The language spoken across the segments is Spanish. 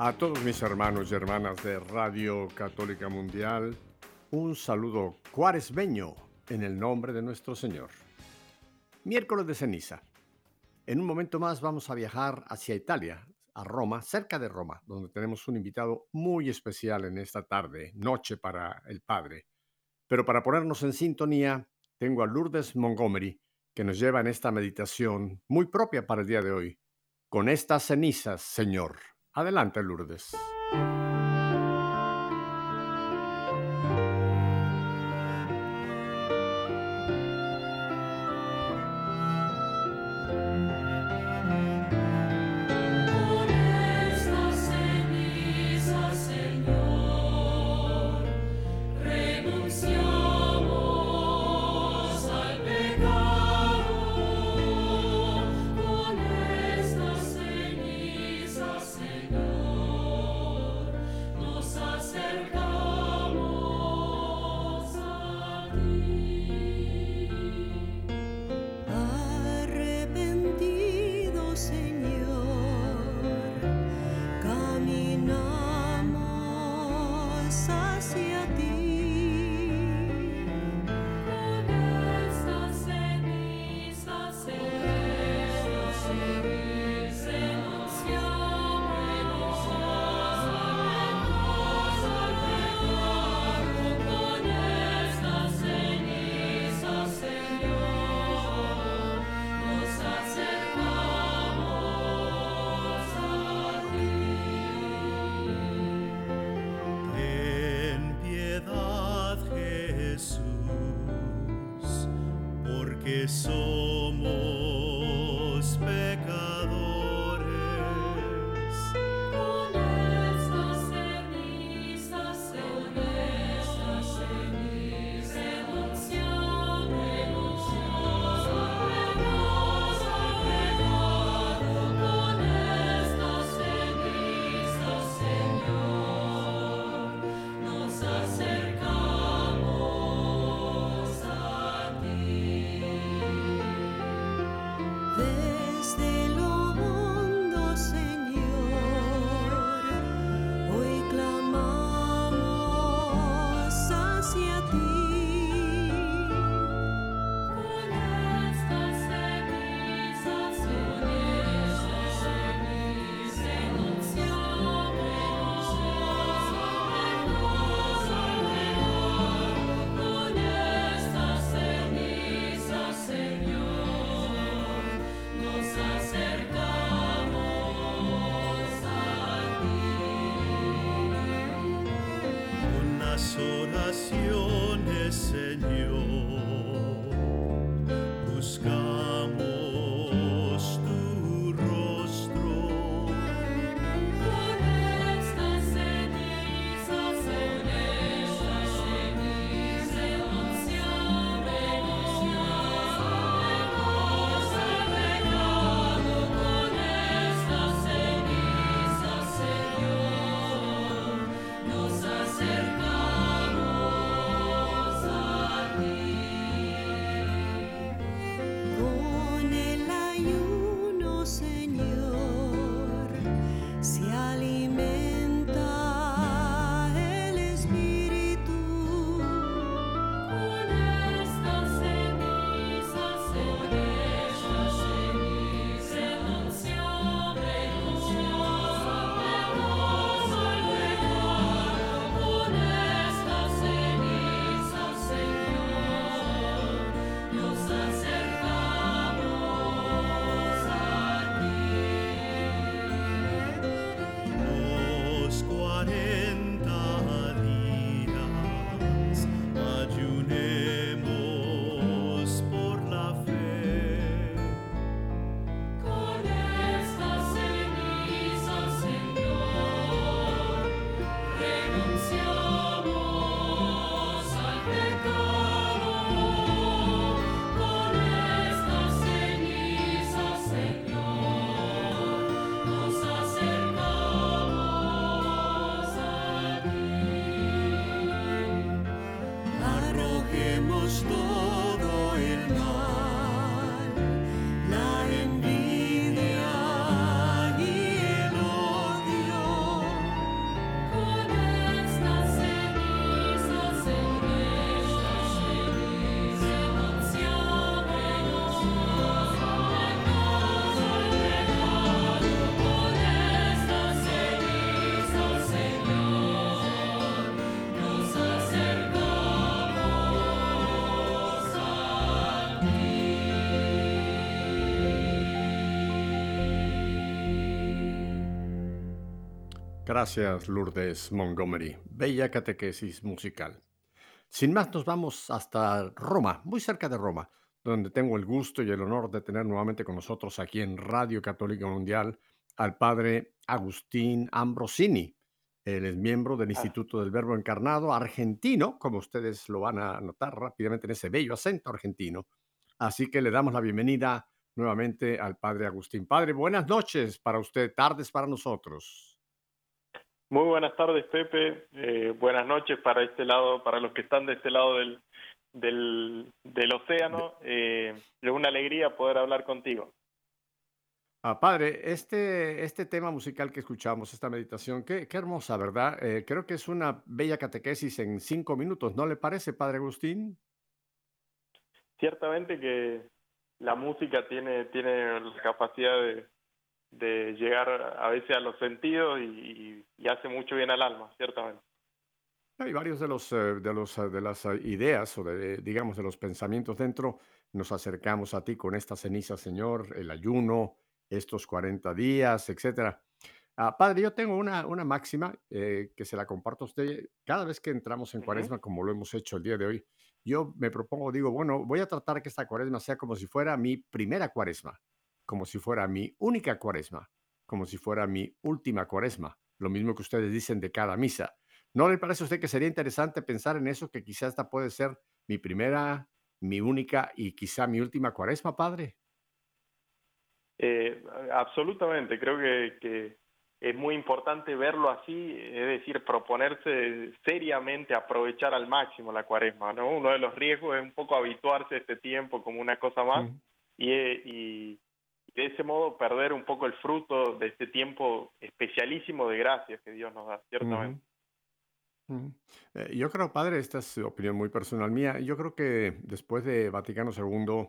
A todos mis hermanos y hermanas de Radio Católica Mundial, un saludo cuaresmeño en el nombre de nuestro Señor. Miércoles de ceniza. En un momento más vamos a viajar hacia Italia, a Roma, cerca de Roma, donde tenemos un invitado muy especial en esta tarde, noche para el Padre. Pero para ponernos en sintonía, tengo a Lourdes Montgomery, que nos lleva en esta meditación muy propia para el día de hoy. Con estas cenizas, Señor. Adelante, Lourdes. Gracias, Lourdes Montgomery. Bella catequesis musical. Sin más, nos vamos hasta Roma, muy cerca de Roma, donde tengo el gusto y el honor de tener nuevamente con nosotros aquí en Radio Católica Mundial al padre Agustín Ambrosini. Él es miembro del Instituto del Verbo Encarnado argentino, como ustedes lo van a notar rápidamente en ese bello acento argentino. Así que le damos la bienvenida nuevamente al padre Agustín. Padre, buenas noches para usted, tardes para nosotros. Muy buenas tardes, Pepe. Eh, buenas noches para este lado, para los que están de este lado del, del, océano. Eh, es una alegría poder hablar contigo. Ah, padre, este, este tema musical que escuchamos, esta meditación, qué, qué hermosa, ¿verdad? Eh, creo que es una bella catequesis en cinco minutos, ¿no le parece, padre Agustín? Ciertamente que la música tiene, tiene la capacidad de, de llegar a veces a los sentidos y, hace mucho bien al alma, ciertamente. Hay varios de los eh, de los eh, de las eh, ideas o de digamos de los pensamientos dentro. Nos acercamos a ti con esta ceniza, Señor, el ayuno, estos 40 días, etcétera. Ah, padre, yo tengo una, una máxima que se la comparto a usted cada vez que entramos en cuaresma, como lo hemos hecho el día de hoy. Yo me propongo, digo, bueno, voy a tratar que esta cuaresma sea como si fuera mi primera cuaresma como si fuera mi única cuaresma, como si fuera mi última cuaresma, lo mismo que ustedes dicen de cada misa. ¿No le parece a usted que sería interesante pensar en eso, que quizás esta puede ser mi primera, mi única y quizá mi última cuaresma, padre? Eh, absolutamente, creo que, es muy importante verlo así, es decir, proponerse seriamente aprovechar al máximo la cuaresma. ¿no? Uno de los riesgos es un poco habituarse a este tiempo como una cosa más y, de ese modo perder un poco el fruto de este tiempo especialísimo de gracias que Dios nos da, ciertamente. Eh, yo creo, padre, esta es opinión muy personal mía, yo creo que después de Vaticano II,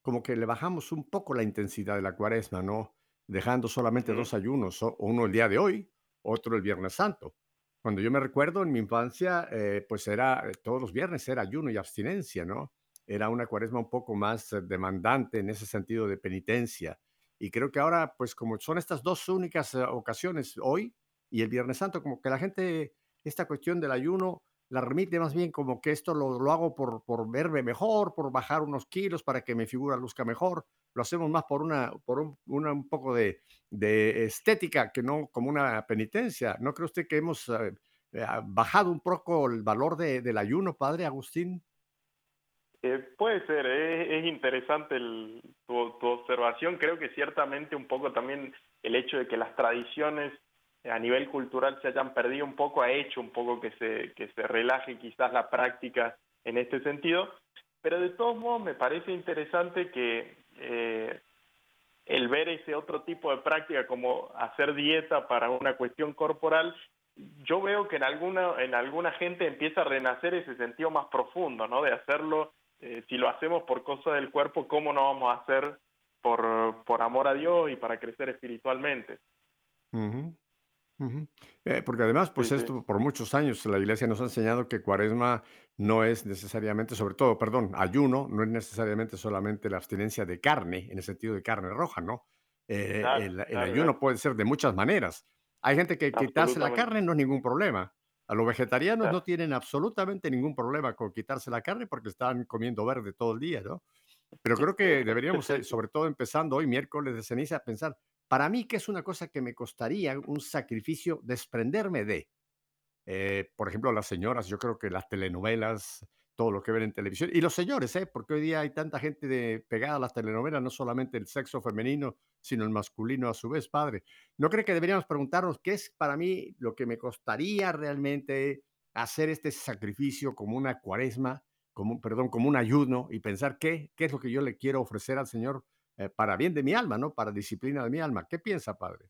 como que le bajamos un poco la intensidad de la cuaresma, ¿no? Dejando solamente dos ayunos, uno el día de hoy, otro el Viernes Santo. Cuando yo me recuerdo en mi infancia, eh, pues era, eh, todos los viernes era ayuno y abstinencia, ¿no? Era una cuaresma un poco más demandante en ese sentido de penitencia. Y creo que ahora, pues como son estas dos únicas eh, ocasiones, hoy y el Viernes Santo, como que la gente, esta cuestión del ayuno, la remite más bien como que esto lo, lo hago por, por verme mejor, por bajar unos kilos para que mi figura luzca mejor. Lo hacemos más por una, por un, una, un poco de, de, estética que no como una penitencia. ¿No cree usted que hemos eh, eh, bajado un poco el valor de, del ayuno, padre Agustín? Eh, puede ser, es, interesante tu, observación. Creo que ciertamente un poco también el hecho de que las tradiciones a nivel cultural se hayan perdido un poco ha hecho un poco que se, que se relaje quizás la práctica en este sentido. Pero de todos modos me parece interesante que eh, el ver ese otro tipo de práctica como hacer dieta para una cuestión corporal yo veo que en alguna en alguna gente empieza a renacer ese sentido más profundo, ¿no? De hacerlo eh, si lo hacemos por cosa del cuerpo, ¿cómo no vamos a hacer por, por amor a Dios y para crecer espiritualmente? Eh, porque además, pues esto por muchos años la iglesia nos ha enseñado que cuaresma no es necesariamente, sobre todo, perdón, ayuno, no es necesariamente solamente la abstinencia de carne, en el sentido de carne roja, ¿no? Eh, el, ayuno puede ser de muchas maneras. Hay gente que quitarse la carne no es ningún problema. A los vegetarianos no tienen absolutamente ningún problema con quitarse la carne porque están comiendo verde todo el día, ¿no? Pero creo que deberíamos, eh, sobre todo empezando hoy, miércoles de ceniza, pensar, para mí, ¿qué es una cosa que me costaría un sacrificio desprenderme de? Eh, por ejemplo, las señoras, yo creo que las telenovelas, todo lo que ven en televisión. Y los señores, ¿eh? porque hoy día hay tanta gente de, pegada a las telenovelas, no solamente el sexo femenino, sino el masculino a su vez, padre. ¿No cree que deberíamos preguntarnos qué es para mí lo que me costaría realmente hacer este sacrificio como una cuaresma, como, perdón, como un ayuno y pensar qué, qué es lo que yo le quiero ofrecer al Señor eh, para bien de mi alma, ¿no? Para disciplina de mi alma. ¿Qué piensa, padre?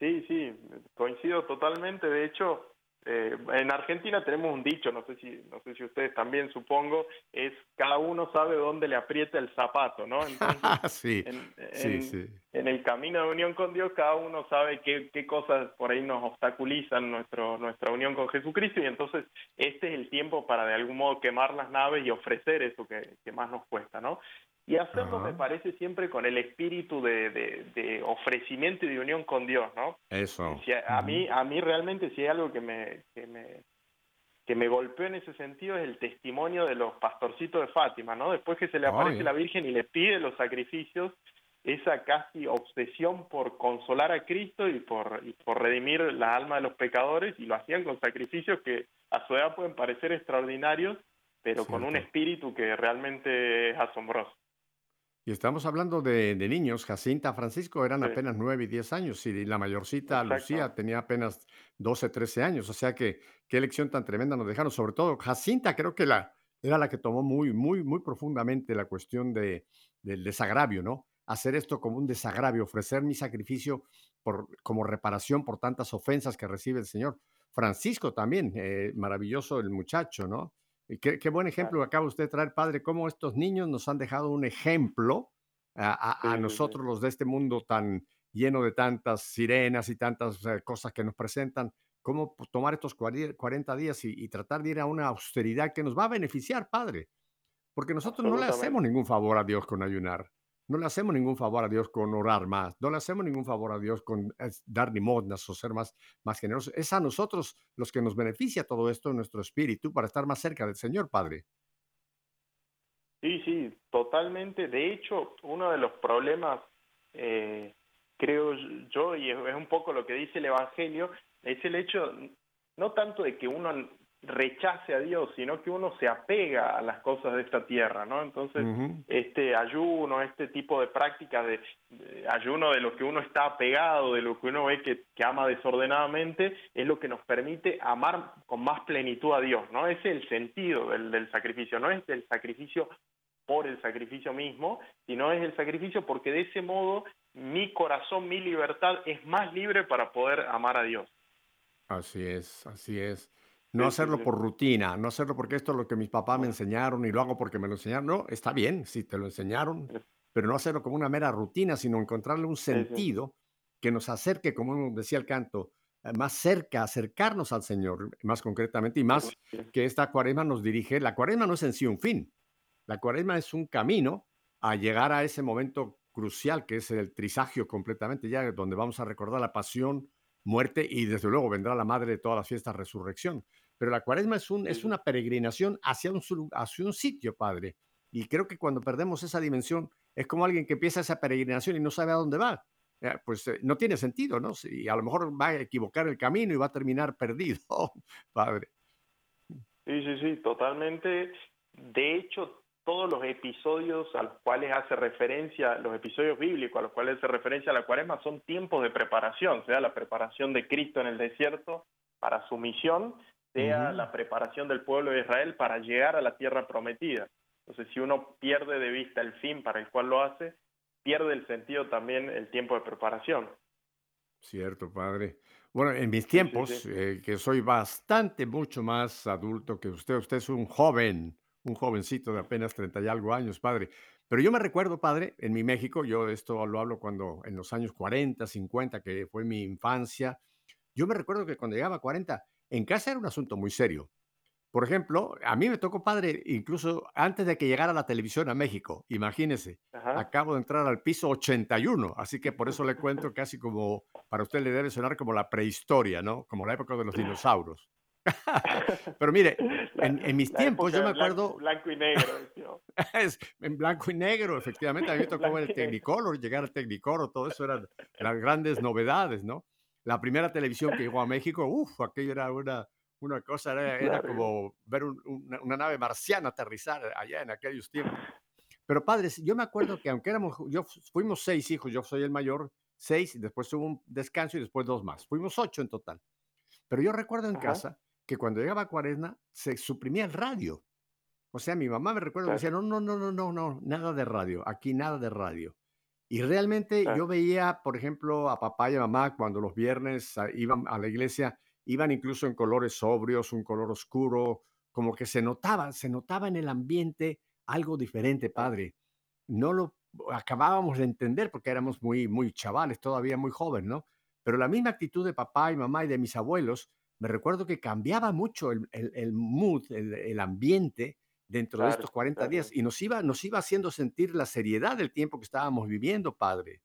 Sí, sí, coincido totalmente. De hecho, eh, en Argentina tenemos un dicho, no sé si no sé si ustedes también supongo, es cada uno sabe dónde le aprieta el zapato, ¿no? sí, en, sí, en, el camino de unión con Dios, cada uno sabe qué, qué cosas por ahí nos obstaculizan nuestro, nuestra unión con Jesucristo y entonces este es el tiempo para de algún modo quemar las naves y ofrecer eso que, que más nos cuesta, ¿no? Y hacerlo me parece siempre con el espíritu de, de, ofrecimiento y de unión con Dios, ¿no? Eso. a, mí, a mí realmente si hay algo que me, que me, que me golpeó en ese sentido es el testimonio de los pastorcitos de Fátima, ¿no? Después que se le aparece la Virgen y le pide los sacrificios, esa casi obsesión por consolar a Cristo y por, y por redimir la alma de los pecadores, y lo hacían con sacrificios que a su edad pueden parecer extraordinarios, pero con un espíritu que realmente es asombroso. Y estamos hablando de, niños. Jacinta, Francisco eran apenas 9 y 10 años y la mayorcita, Lucía, tenía apenas 12, 13 años. O sea que qué lección tan tremenda nos dejaron. Sobre todo, Jacinta creo que la, era la que tomó muy, muy, muy profundamente la cuestión de, del desagravio, ¿no? Hacer esto como un desagravio, ofrecer mi sacrificio por, como reparación por tantas ofensas que recibe el Señor. Francisco también, eh, maravilloso el muchacho, ¿no? Qué, buen ejemplo acaba usted de traer, padre, cómo estos niños nos han dejado un ejemplo a, nosotros los de este mundo tan lleno de tantas sirenas y tantas cosas que nos presentan, cómo tomar estos 40 días y, tratar de ir a una austeridad que nos va a beneficiar, padre. Porque nosotros no le hacemos ningún favor a Dios con ayunar. No le hacemos ningún favor a Dios con orar más, no le hacemos ningún favor a Dios con dar limosnas o ser más, más generosos. Es a nosotros los que nos beneficia todo esto en nuestro espíritu para estar más cerca del Señor, Padre. Sí, sí, totalmente. De hecho, uno de los problemas, eh, creo yo, y es un poco lo que dice el Evangelio, es el hecho no tanto de que uno rechace a Dios, sino que uno se apega a las cosas de esta tierra, ¿no? Entonces, este ayuno, este tipo de práctica de, ayuno de lo que uno está apegado, de lo que uno ve que, ama desordenadamente, es lo que nos permite amar con más plenitud a Dios, ¿no? Ese es el sentido del, del sacrificio, no es el sacrificio por el sacrificio mismo, sino es el sacrificio porque de ese modo mi corazón, mi libertad es más libre para poder amar a Dios. Así es, así es. No hacerlo por rutina, no hacerlo porque esto es lo que mis papás me enseñaron y lo hago porque me lo enseñaron. No, está bien, si te lo enseñaron, pero no hacerlo como una mera rutina, sino encontrarle un sentido que nos acerque, como decía el canto, eh, más cerca, acercarnos al Señor, más concretamente, y más que esta cuaresma nos dirige. La cuaresma no es en sí un fin, la cuaresma es un camino a llegar a ese momento crucial que es el trisagio completamente, ya donde vamos a recordar la pasión, muerte y desde luego vendrá la madre de todas las fiestas, resurrección. Pero la cuaresma es, un, es una peregrinación hacia un, hacia un sitio, Padre. Y creo que cuando perdemos esa dimensión, es como alguien que empieza esa peregrinación y no sabe a dónde va. Eh, pues eh, no tiene sentido, ¿no? Y a lo mejor va a equivocar el camino y va a terminar perdido, Padre. Sí, sí, sí, totalmente. De hecho, todos los episodios a los cuales hace referencia, los episodios bíblicos a los cuales hace referencia la cuaresma son tiempos de preparación, sea la preparación de Cristo en el desierto para su misión, sea la preparación del pueblo de Israel para llegar a la tierra prometida. Entonces, si uno pierde de vista el fin para el cual lo hace, pierde el sentido también el tiempo de preparación. Cierto, padre. Bueno, en mis tiempos, eh, que soy bastante, mucho más adulto que usted, usted es un joven, un jovencito de apenas 30 y algo años, padre. Pero yo me recuerdo, padre, en mi México, yo esto lo hablo cuando en los años 40, 50, que fue mi infancia, yo me recuerdo que cuando llegaba a 40, en casa era un asunto muy serio. Por ejemplo, a mí me tocó padre, incluso antes de que llegara la televisión a México, imagínese, acabo de entrar al piso 81, así que por eso le cuento casi como, para usted le debe sonar como la prehistoria, ¿no? Como la época de los dinosaurios. Pero mire, en, mis tiempos yo me acuerdo... Blanco, y negro. es, en blanco y negro, efectivamente. A mí me tocó ver el Technicolor, llegar al Technicolor, todo eso eran las grandes novedades, ¿no? La primera televisión que llegó a México, uff, aquello era una, una cosa, era, como ver una, nave marciana aterrizar allá en aquellos tiempos. Pero padres, yo me acuerdo que aunque éramos, yo fuimos seis hijos, yo soy el mayor, seis, y después hubo un descanso y después dos más. Fuimos ocho en total. Pero yo recuerdo en casa que cuando llegaba a Cuaresma se suprimía el radio. O sea, mi mamá me recuerdo que decía, no, no, no, no, no, no, nada de radio, aquí nada de radio. Y realmente yo veía, por ejemplo, a papá y a mamá cuando los viernes iban a la iglesia, iban incluso en colores sobrios, un color oscuro, como que se notaba, se notaba en el ambiente algo diferente, padre. No lo acabábamos de entender porque éramos muy, muy chavales, todavía muy jóvenes, ¿no? Pero la misma actitud de papá y mamá y de mis abuelos, me recuerdo que cambiaba mucho el, el, mood, el, el ambiente, dentro de estos 40 días y nos iba, nos iba haciendo sentir la seriedad del tiempo que estábamos viviendo, Padre.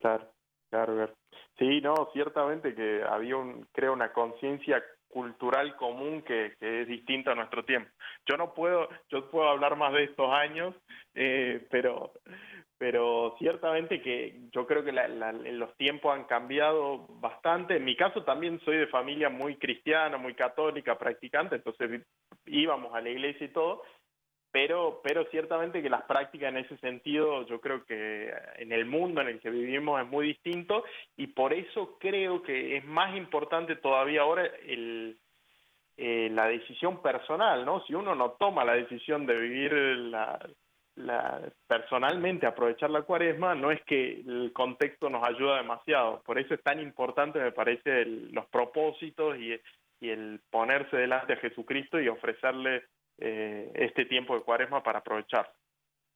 Claro, claro. Sí, no, ciertamente que había, un, creo, una conciencia cultural común que, es distinta a nuestro tiempo. Yo no puedo, yo puedo hablar más de estos años, eh, pero, pero ciertamente que yo creo que los tiempos han cambiado bastante. En mi caso también soy de familia muy cristiana, muy católica, practicante, entonces íbamos a la iglesia y todo, pero, pero ciertamente que las prácticas en ese sentido yo creo que en el mundo en el que vivimos es muy distinto y por eso creo que es más importante todavía ahora el, eh, la decisión personal, ¿no? Si uno no toma la decisión de vivir la, la, personalmente, aprovechar la cuaresma, no es que el contexto nos ayuda demasiado. Por eso es tan importante, me parece, los propósitos y, y el ponerse delante a Jesucristo y ofrecerle eh, este tiempo de cuaresma para aprovechar.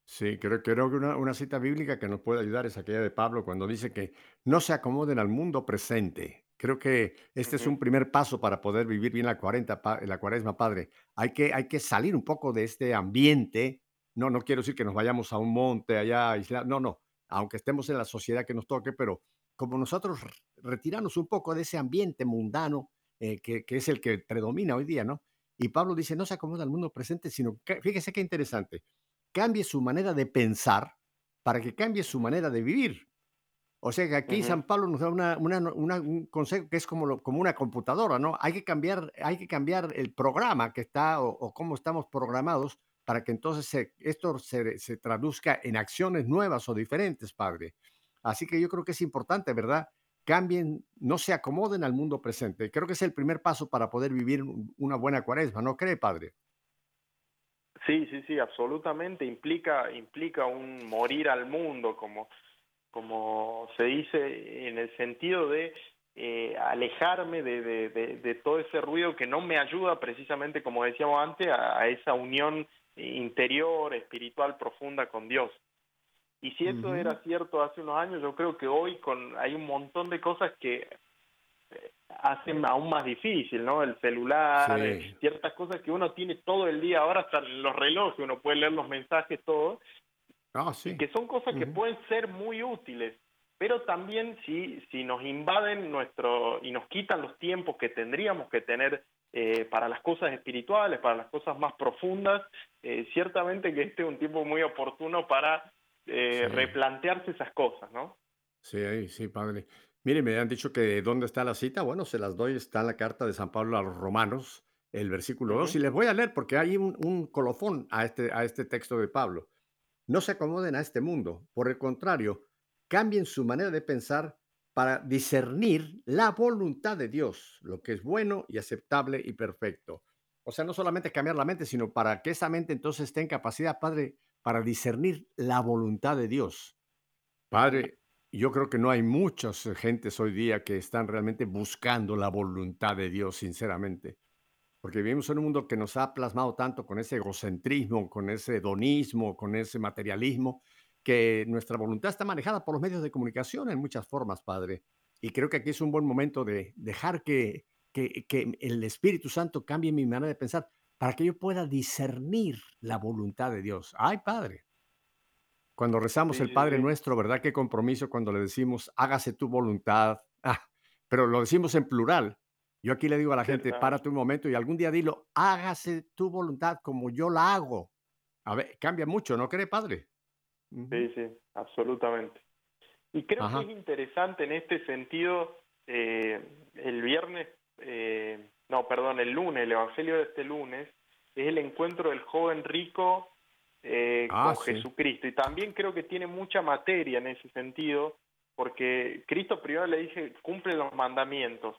Sí, creo, creo que una, una, cita bíblica que nos puede ayudar es aquella de Pablo cuando dice que no se acomoden al mundo presente. Creo que este es un primer paso para poder vivir bien la, 40, la cuaresma, Padre. Hay que, hay que salir un poco de este ambiente. No, no quiero decir que nos vayamos a un monte allá, no, no, aunque estemos en la sociedad que nos toque, pero como nosotros retirarnos un poco de ese ambiente mundano eh, que, que, es el que predomina hoy día, ¿no? Y Pablo dice, no se acomoda al mundo presente, sino, que, fíjese qué interesante, cambie su manera de pensar para que cambie su manera de vivir. O sea que aquí San Pablo nos da una, un consejo que es como, como una computadora, ¿no? Hay que, cambiar, hay que cambiar el programa que está o, cómo estamos programados para que entonces esto se, se, traduzca en acciones nuevas o diferentes, Padre. Así que yo creo que es importante, ¿verdad? Cambien, no se acomoden al mundo presente. Creo que es el primer paso para poder vivir una buena cuaresma, ¿no cree, padre? Sí, sí, sí, absolutamente. Implica, implica un morir al mundo, como, como se dice, en el sentido de eh, alejarme de, todo ese ruido que no me ayuda precisamente, como decíamos antes, a esa unión interior, espiritual profunda con Dios. Y si eso era cierto hace unos años, yo creo que hoy con hay un montón de cosas que eh, hacen aún más difícil, ¿no? El celular, eh, ciertas cosas que uno tiene todo el día, ahora hasta los relojes, uno puede leer los mensajes, todo, ah, sí. que son cosas que pueden ser muy útiles, pero también si, si nos invaden nuestro y nos quitan los tiempos que tendríamos que tener eh, para las cosas espirituales, para las cosas más profundas, ciertamente que este es un tiempo muy oportuno para eh, replantearse esas cosas, ¿no? Sí, sí, padre. Mire, me han dicho que dónde está la cita. Bueno, se las doy, está en la carta de San Pablo a los romanos, el versículo 2, y les voy a leer porque hay un, colofón a este, a este texto de Pablo. No se acomoden a este mundo, por el contrario, cambien su manera de pensar para discernir la voluntad de Dios, lo que es bueno y aceptable y perfecto. O sea, no solamente cambiar la mente, sino para que esa mente entonces esté en capacidad, Padre, para discernir la voluntad de Dios. Padre, yo creo que no hay muchas gentes hoy día que están realmente buscando la voluntad de Dios, sinceramente. Porque vivimos en un mundo que nos ha plasmado tanto con ese egocentrismo, con ese hedonismo, con ese materialismo, que nuestra voluntad está manejada por los medios de comunicación en muchas formas, Padre. Y creo que aquí es un buen momento de dejar que, que, que el Espíritu Santo cambie mi manera de pensar para que yo pueda discernir la voluntad de Dios. Ay, Padre. Cuando rezamos el Padre nuestro, ¿verdad? Qué compromiso cuando le decimos, hágase tu voluntad. Ah, pero lo decimos en plural. Yo aquí le digo a la gente, párate un momento y algún día dilo, hágase tu voluntad como yo la hago. A ver, cambia mucho, ¿no cree, Padre? Sí, sí, absolutamente. Y creo que es interesante en este sentido, eh, el viernes eh, no, perdón, el lunes, el Evangelio de este lunes, es el encuentro del joven rico eh, ah, con Jesucristo. Y también creo que tiene mucha materia en ese sentido, porque Cristo primero le dice, cumple los mandamientos.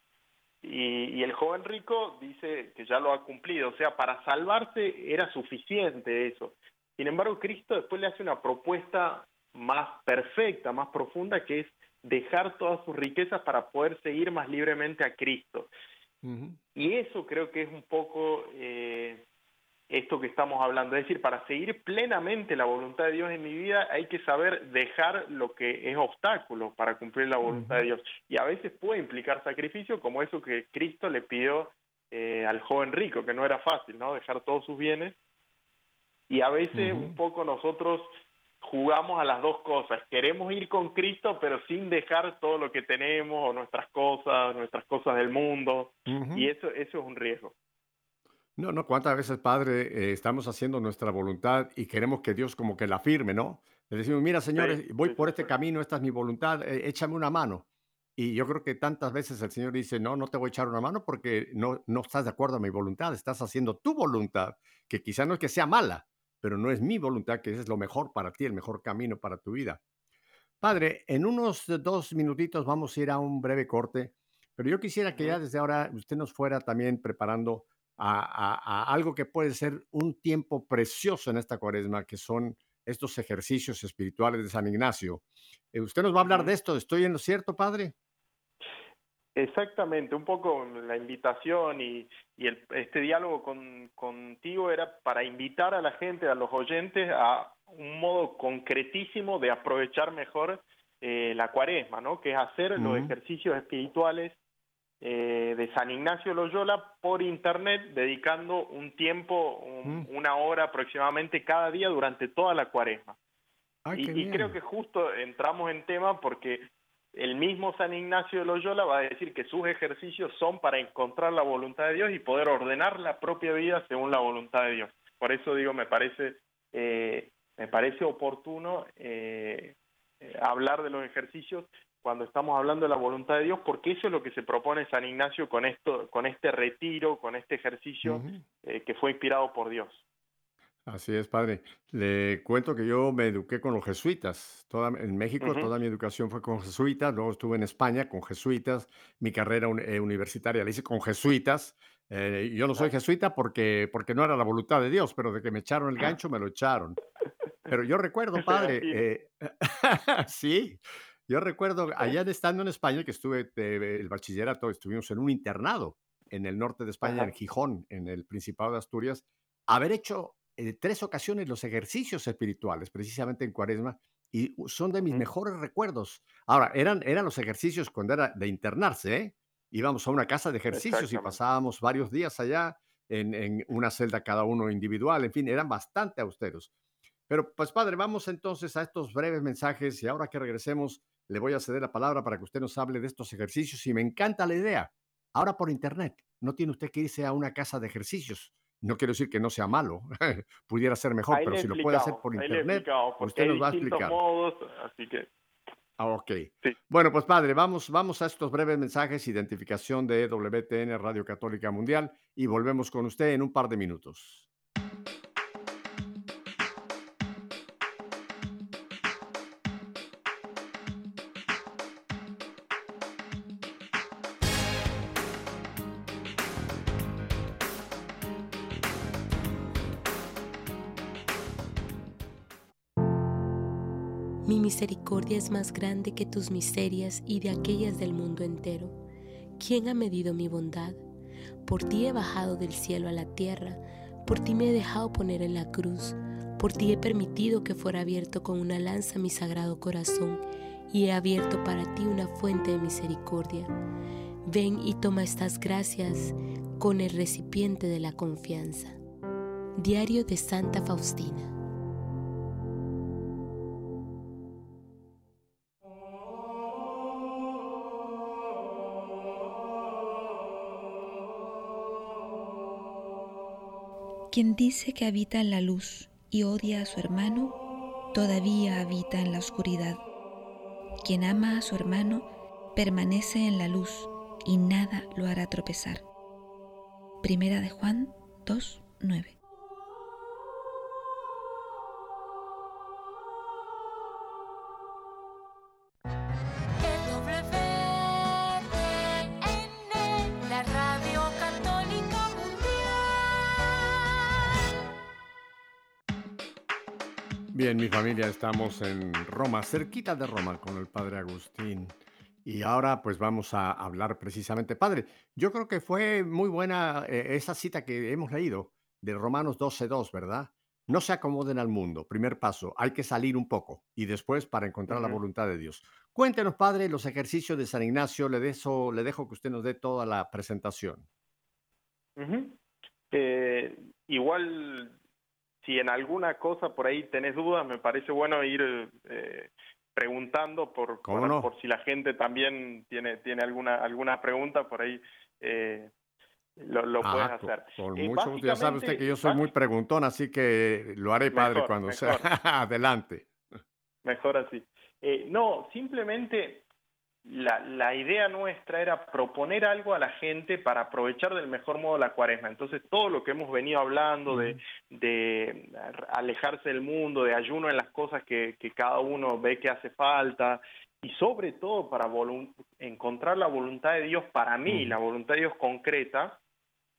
Y, el joven rico dice que ya lo ha cumplido, o sea, para salvarse era suficiente eso. Sin embargo, Cristo después le hace una propuesta más perfecta, más profunda, que es dejar todas sus riquezas para poder seguir más libremente a Cristo. Y eso creo que es un poco eh, esto que estamos hablando. Es decir, para seguir plenamente la voluntad de Dios en mi vida hay que saber dejar lo que es obstáculo para cumplir la voluntad de Dios. Y a veces puede implicar sacrificio como eso que Cristo le pidió eh, al joven rico, que no era fácil, ¿no? Dejar todos sus bienes. Y a veces un poco nosotros jugamos a las dos cosas. Queremos ir con Cristo, pero sin dejar todo lo que tenemos o nuestras cosas, nuestras cosas del mundo. Y eso, eso es un riesgo. No, no, cuántas veces, Padre, eh, estamos haciendo nuestra voluntad y queremos que Dios como que la firme, ¿no? Le decimos, mira, señores, voy por este camino, esta es mi voluntad, eh, échame una mano. Y yo creo que tantas veces el Señor dice, no, no te voy a echar una mano porque no, no estás de acuerdo a mi voluntad, estás haciendo tu voluntad, que quizá no es que sea mala, pero no es mi voluntad, que es lo mejor para ti, el mejor camino para tu vida. Padre, en unos dos minutitos vamos a ir a un breve corte, pero yo quisiera que ya desde ahora usted nos fuera también preparando a, algo que puede ser un tiempo precioso en esta cuaresma, que son estos ejercicios espirituales de San Ignacio. Eh, ¿Usted nos va a hablar de esto? ¿Estoy en lo cierto, Padre? Exactamente, un poco la invitación y, este diálogo contigo era para invitar a la gente, a los oyentes, a un modo concretísimo de aprovechar mejor eh, la cuaresma, ¿no? que es hacer los ejercicios espirituales eh, de San Ignacio Loyola por internet, dedicando un tiempo, una hora aproximadamente cada día durante toda la cuaresma. y creo que justo entramos en tema porque el mismo San Ignacio de Loyola va a decir que sus ejercicios son para encontrar la voluntad de Dios y poder ordenar la propia vida según la voluntad de Dios. Por eso digo, me parece, eh, me parece oportuno eh, eh, hablar de los ejercicios cuando estamos hablando de la voluntad de Dios, porque eso es lo que se propone San Ignacio con esto, con este retiro, con este ejercicio que fue inspirado por Dios. Así es, padre. Le cuento que yo me eduqué con los jesuitas. Toda, en México toda mi educación fue con jesuitas, luego estuve en España con jesuitas, mi carrera eh, universitaria la hice con jesuitas. Eh, yo no soy jesuita porque, porque no era la voluntad de Dios, pero de que me echaron el gancho, me lo echaron. Pero yo recuerdo, padre, eh, sí, yo recuerdo allá estando en España, que estuve el bachillerato, estuvimos en un internado en el norte de España, en Gijón, en el Principado de Asturias, haber hecho en tres ocasiones los ejercicios espirituales, precisamente en Cuaresma, y son de mis mejores recuerdos. Ahora, eran, eran los ejercicios cuando era de internarse, ¿eh? Íbamos a una casa de ejercicios y pasábamos varios días allá en, en, una celda cada uno individual, en fin, eran bastante austeros. Pero pues padre, vamos entonces a estos breves mensajes y ahora que regresemos le voy a ceder la palabra para que usted nos hable de estos ejercicios y me encanta la idea. Ahora por internet, no tiene usted que irse a una casa de ejercicios, no quiero decir que no sea malo, pudiera ser mejor, pero si lo puede hacer por internet, usted nos va a explicar. Modos, así que... Ah, ok. Bueno, pues padre, vamos, vamos a estos breves mensajes, identificación de WTN Radio Católica Mundial, y volvemos con usted en un par de minutos. Misericordia es más grande que tus miserias y de aquellas del mundo entero. ¿Quién ha medido mi bondad? Por ti he bajado del cielo a la tierra, por ti me he dejado poner en la cruz, por ti he permitido que fuera abierto con una lanza mi sagrado corazón, y he abierto para ti una fuente de misericordia. Ven y toma estas gracias con el recipiente de la confianza. Diario de Santa Faustina. Quien dice que habita en la luz y odia a su hermano, todavía habita en la oscuridad. Quien ama a su hermano, permanece en la luz y nada lo hará tropezar. Primera de Juan 2, 9. Bien, mi familia, estamos en Roma, cerquita de Roma, con el padre Agustín. Y ahora pues vamos a hablar precisamente, padre, yo creo que fue muy buena eh, esa cita que hemos leído de Romanos 12.2, ¿verdad? No se acomoden al mundo, primer paso, hay que salir un poco y después para encontrar la voluntad de Dios. Cuéntenos, padre, los ejercicios de San Ignacio, le, le dejo que usted nos dé toda la presentación. Eh, igual, si en alguna cosa por ahí tenés dudas, me parece bueno ir eh, preguntando por, por, si la gente también tiene, tiene alguna, alguna pregunta por ahí. Eh, lo, lo ah, puedes hacer. Por, mucho ya sabe usted que yo soy muy preguntón, así que lo haré padre cuando sea. Adelante. Mejor así. no, simplemente la, la, idea nuestra era proponer algo a la gente para aprovechar del mejor modo la cuaresma. Entonces, todo lo que hemos venido hablando de, de alejarse del mundo, de ayuno en las cosas que, que cada uno ve que hace falta, y sobre todo para encontrar la voluntad de Dios para mí, la voluntad de Dios concreta,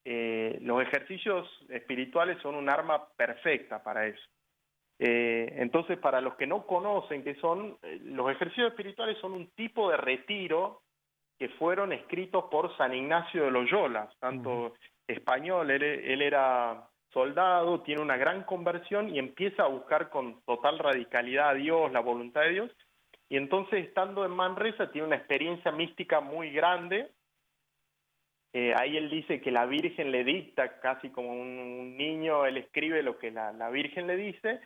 eh, los ejercicios espirituales son un arma perfecta para eso. Eh, entonces, para los que no conocen qué son, eh, los ejercicios espirituales son un tipo de retiro que fueron escritos por San Ignacio de Loyola, tanto español, él, era soldado, tiene una gran conversión y empieza a buscar con total radicalidad a Dios, la voluntad de Dios, y entonces estando en Manresa tiene una experiencia mística muy grande. Eh, ahí él dice que la Virgen le dicta, casi como un, niño, él escribe lo que la, la Virgen le dice,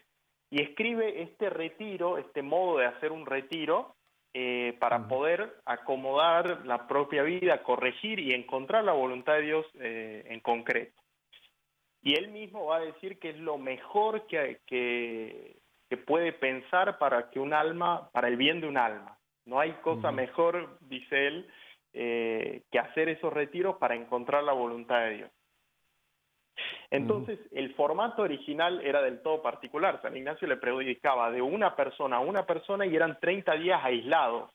y escribe este retiro, este modo de hacer un retiro, eh, para poder acomodar la propia vida, corregir y encontrar la voluntad de Dios eh, en concreto. Y él mismo va a decir que es lo mejor que, que, puede pensar para que un alma, para el bien de un alma. No hay cosa mejor, dice él, eh, que hacer esos retiros para encontrar la voluntad de Dios. Entonces, el formato original era del todo particular. San Ignacio le predicaba de una persona a una persona y eran 30 días aislados.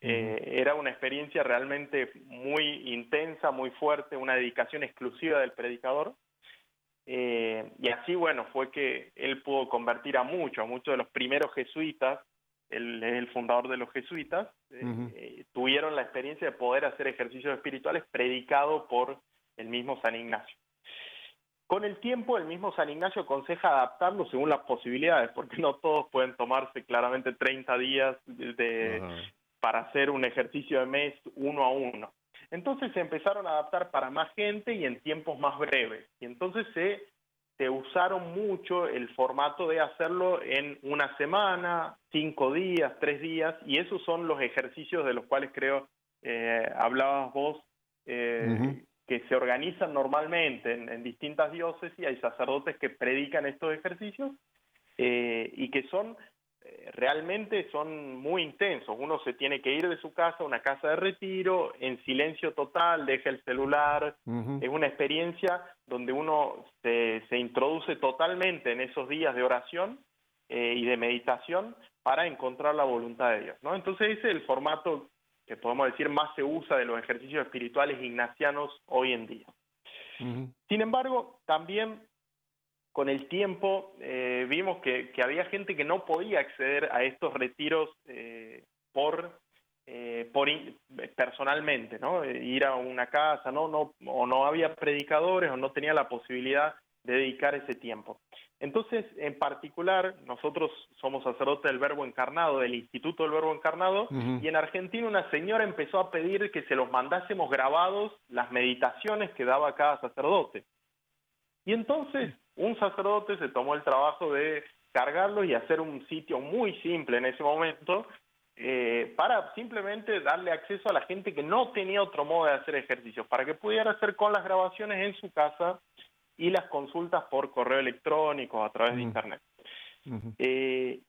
Eh, era una experiencia realmente muy intensa, muy fuerte, una dedicación exclusiva del predicador. Eh, y así, bueno, fue que él pudo convertir a muchos, a muchos de los primeros jesuitas, él es el fundador de los jesuitas, eh, tuvieron la experiencia de poder hacer ejercicios espirituales predicados por el mismo San Ignacio. Con el tiempo, el mismo San Ignacio aconseja adaptarlo según las posibilidades, porque no todos pueden tomarse claramente 30 días de, para hacer un ejercicio de mes uno a uno. Entonces se empezaron a adaptar para más gente y en tiempos más breves. Y entonces se, se usaron mucho el formato de hacerlo en una semana, cinco días, tres días, y esos son los ejercicios de los cuales creo eh, hablabas vos, eh, que se organizan normalmente en, distintas diócesis, hay sacerdotes que predican estos ejercicios eh, y que son eh, realmente son muy intensos. Uno se tiene que ir de su casa a una casa de retiro en silencio total, deja el celular. Es una experiencia donde uno se, se, introduce totalmente en esos días de oración eh, y de meditación para encontrar la voluntad de Dios. ¿no? Entonces ese es el formato que podemos decir más se usa de los ejercicios espirituales ignacianos hoy en día. Sin embargo, también con el tiempo eh, vimos que, había gente que no podía acceder a estos retiros eh, por, eh, por personalmente, ¿no? Ir a una casa, ¿no? No, o no había predicadores o no tenía la posibilidad de dedicar ese tiempo. Entonces, en particular, nosotros somos sacerdotes del Verbo Encarnado, del Instituto del Verbo Encarnado, y en Argentina una señora empezó a pedir que se los mandásemos grabados las meditaciones que daba cada sacerdote. Y entonces un sacerdote se tomó el trabajo de cargarlo y hacer un sitio muy simple en ese momento eh, para simplemente darle acceso a la gente que no tenía otro modo de hacer ejercicios, para que pudiera hacer con las grabaciones en su casa y las consultas por correo electrónico a través de Internet. Eh,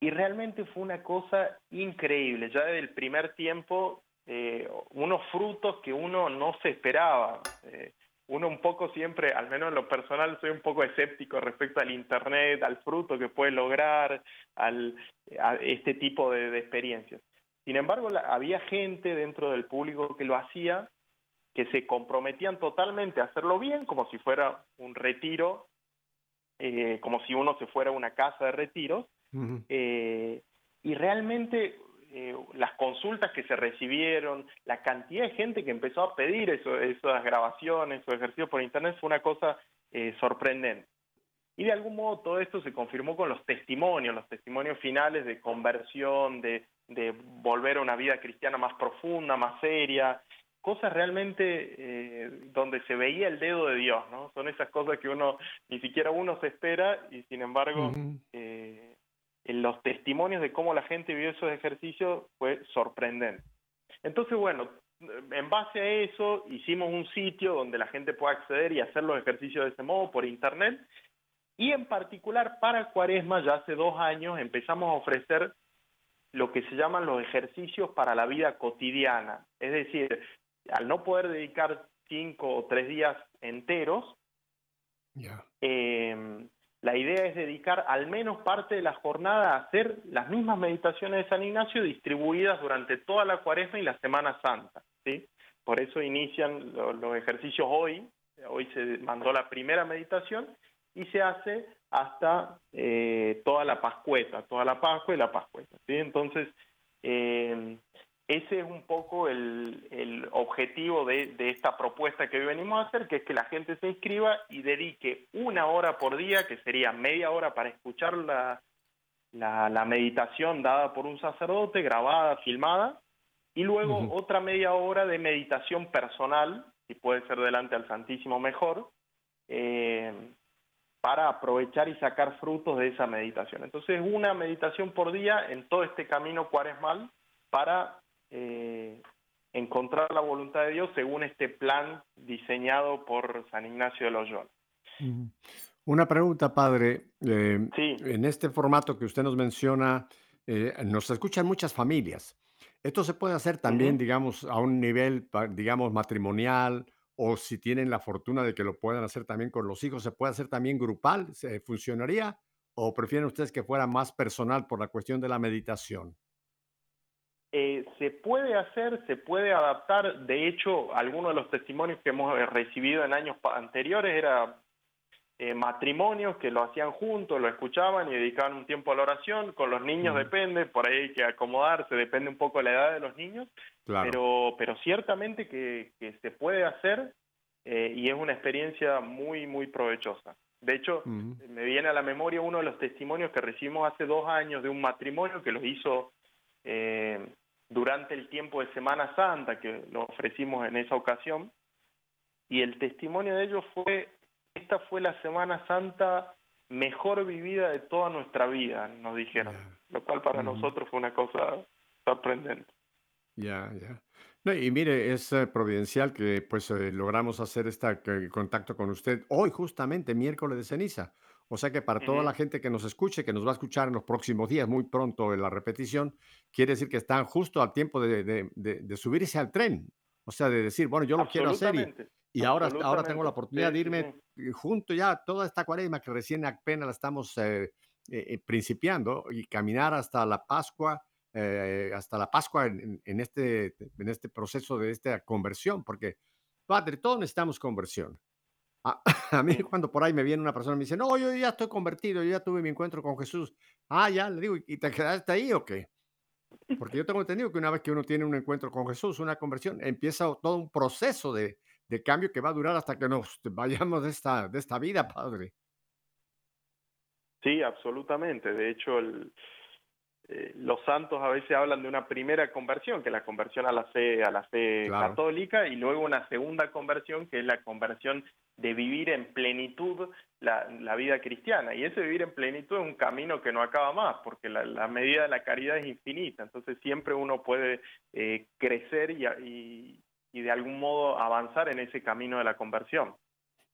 y realmente fue una cosa increíble, ya desde el primer tiempo, eh, unos frutos que uno no se esperaba. Eh, uno un poco siempre, al menos en lo personal, soy un poco escéptico respecto al Internet, al fruto que puede lograr, al, a este tipo de, de experiencias. Sin embargo, había gente dentro del público que lo hacía que se comprometían totalmente a hacerlo bien, como si fuera un retiro, eh, como si uno se fuera a una casa de retiros, eh, y realmente eh, las consultas que se recibieron, la cantidad de gente que empezó a pedir eso, esas grabaciones o ejercicios por internet fue una cosa sorprendente. Y de algún modo todo esto se confirmó con los testimonios, los testimonios finales de conversión, de, de volver a una vida cristiana más profunda, más seria, cosas realmente eh, donde se veía el dedo de Dios, ¿no? Son esas cosas que uno, ni siquiera uno se espera y sin embargo, eh, en los testimonios de cómo la gente vio esos ejercicios fue sorprendente. Entonces, bueno, en base a eso hicimos un sitio donde la gente pueda acceder y hacer los ejercicios de ese modo por internet y en particular para Cuaresma ya hace dos años empezamos a ofrecer lo que se llaman los ejercicios para la vida cotidiana. Es decir, al no poder dedicar cinco o tres días enteros, eh, la idea es dedicar al menos parte de la jornada a hacer las mismas meditaciones de San Ignacio distribuidas durante toda la cuaresma y la Semana Santa. ¿sí? Por eso inician los ejercicios hoy, hoy se mandó la primera meditación y se hace hasta eh, toda la Pascueta, toda la Pascua y la Pascueta. ¿sí? Entonces, eh, ese es un poco el, el objetivo de, de, esta propuesta que hoy venimos a hacer, que es que la gente se inscriba y dedique una hora por día, que sería media hora para escuchar la, la, la meditación dada por un sacerdote, grabada, filmada, y luego otra media hora de meditación personal, si puede ser delante al Santísimo mejor, eh, para aprovechar y sacar frutos de esa meditación. Entonces, una meditación por día en todo este camino cuaresmal para eh, encontrar la voluntad de Dios según este plan diseñado por San Ignacio de Loyola. Una pregunta, padre. Eh, en este formato que usted nos menciona, eh, nos escuchan muchas familias. Esto se puede hacer también, digamos, a un nivel, digamos, matrimonial o si tienen la fortuna de que lo puedan hacer también con los hijos, ¿se puede hacer también grupal? ¿Se funcionaría? ¿O prefieren ustedes que fuera más personal por la cuestión de la meditación? Eh, se puede hacer, se puede adaptar. De hecho, algunos de los testimonios que hemos eh, recibido en años anteriores era eh, matrimonios que lo hacían juntos, lo escuchaban y dedicaban un tiempo a la oración. Con los niños depende, por ahí hay que acomodarse, depende un poco de la edad de los niños. Pero, pero ciertamente que, se puede hacer y es una experiencia muy, muy provechosa. De hecho, me viene a la memoria uno de los testimonios que recibimos hace dos años de un matrimonio que lo hizo eh, durante el tiempo de Semana Santa que lo ofrecimos en esa ocasión. Y el testimonio de ellos fue, esta fue la Semana Santa mejor vivida de toda nuestra vida, nos dijeron, lo cual para nosotros fue una cosa sorprendente. Ya, ya. No, y mire, es eh, providencial que pues eh, logramos hacer este contacto con usted hoy, justamente miércoles de ceniza. O sea que para toda la gente que nos escuche, que nos va a escuchar en los próximos días, muy pronto en la repetición, quiere decir que están justo al tiempo de, subirse al tren. O sea, de decir, bueno, yo lo quiero hacer y, ahora, ahora tengo la oportunidad de irme junto ya toda esta cuaresma que recién apenas la estamos eh, eh, principiando y caminar hasta la Pascua, eh, hasta la Pascua en, este, en este proceso de esta conversión, porque, Padre, todos necesitamos conversión. A, a, mí cuando por ahí me viene una persona y me dice, no, yo ya estoy convertido, yo ya tuve mi encuentro con Jesús. Ah, ya, le digo, ¿y te quedaste ahí o qué? Porque yo tengo entendido que una vez que uno tiene un encuentro con Jesús, una conversión, empieza todo un proceso de, de cambio que va a durar hasta que nos vayamos de esta, de esta vida, Padre. Sí, absolutamente. De hecho, el, eh, los santos a veces hablan de una primera conversión, que es la conversión a la fe, a la fe católica, y luego una segunda conversión, que es la conversión de vivir en plenitud la, la, vida cristiana. Y ese vivir en plenitud es un camino que no acaba más, porque la, medida de la caridad es infinita. Entonces siempre uno puede eh, crecer y, y, y de algún modo avanzar en ese camino de la conversión.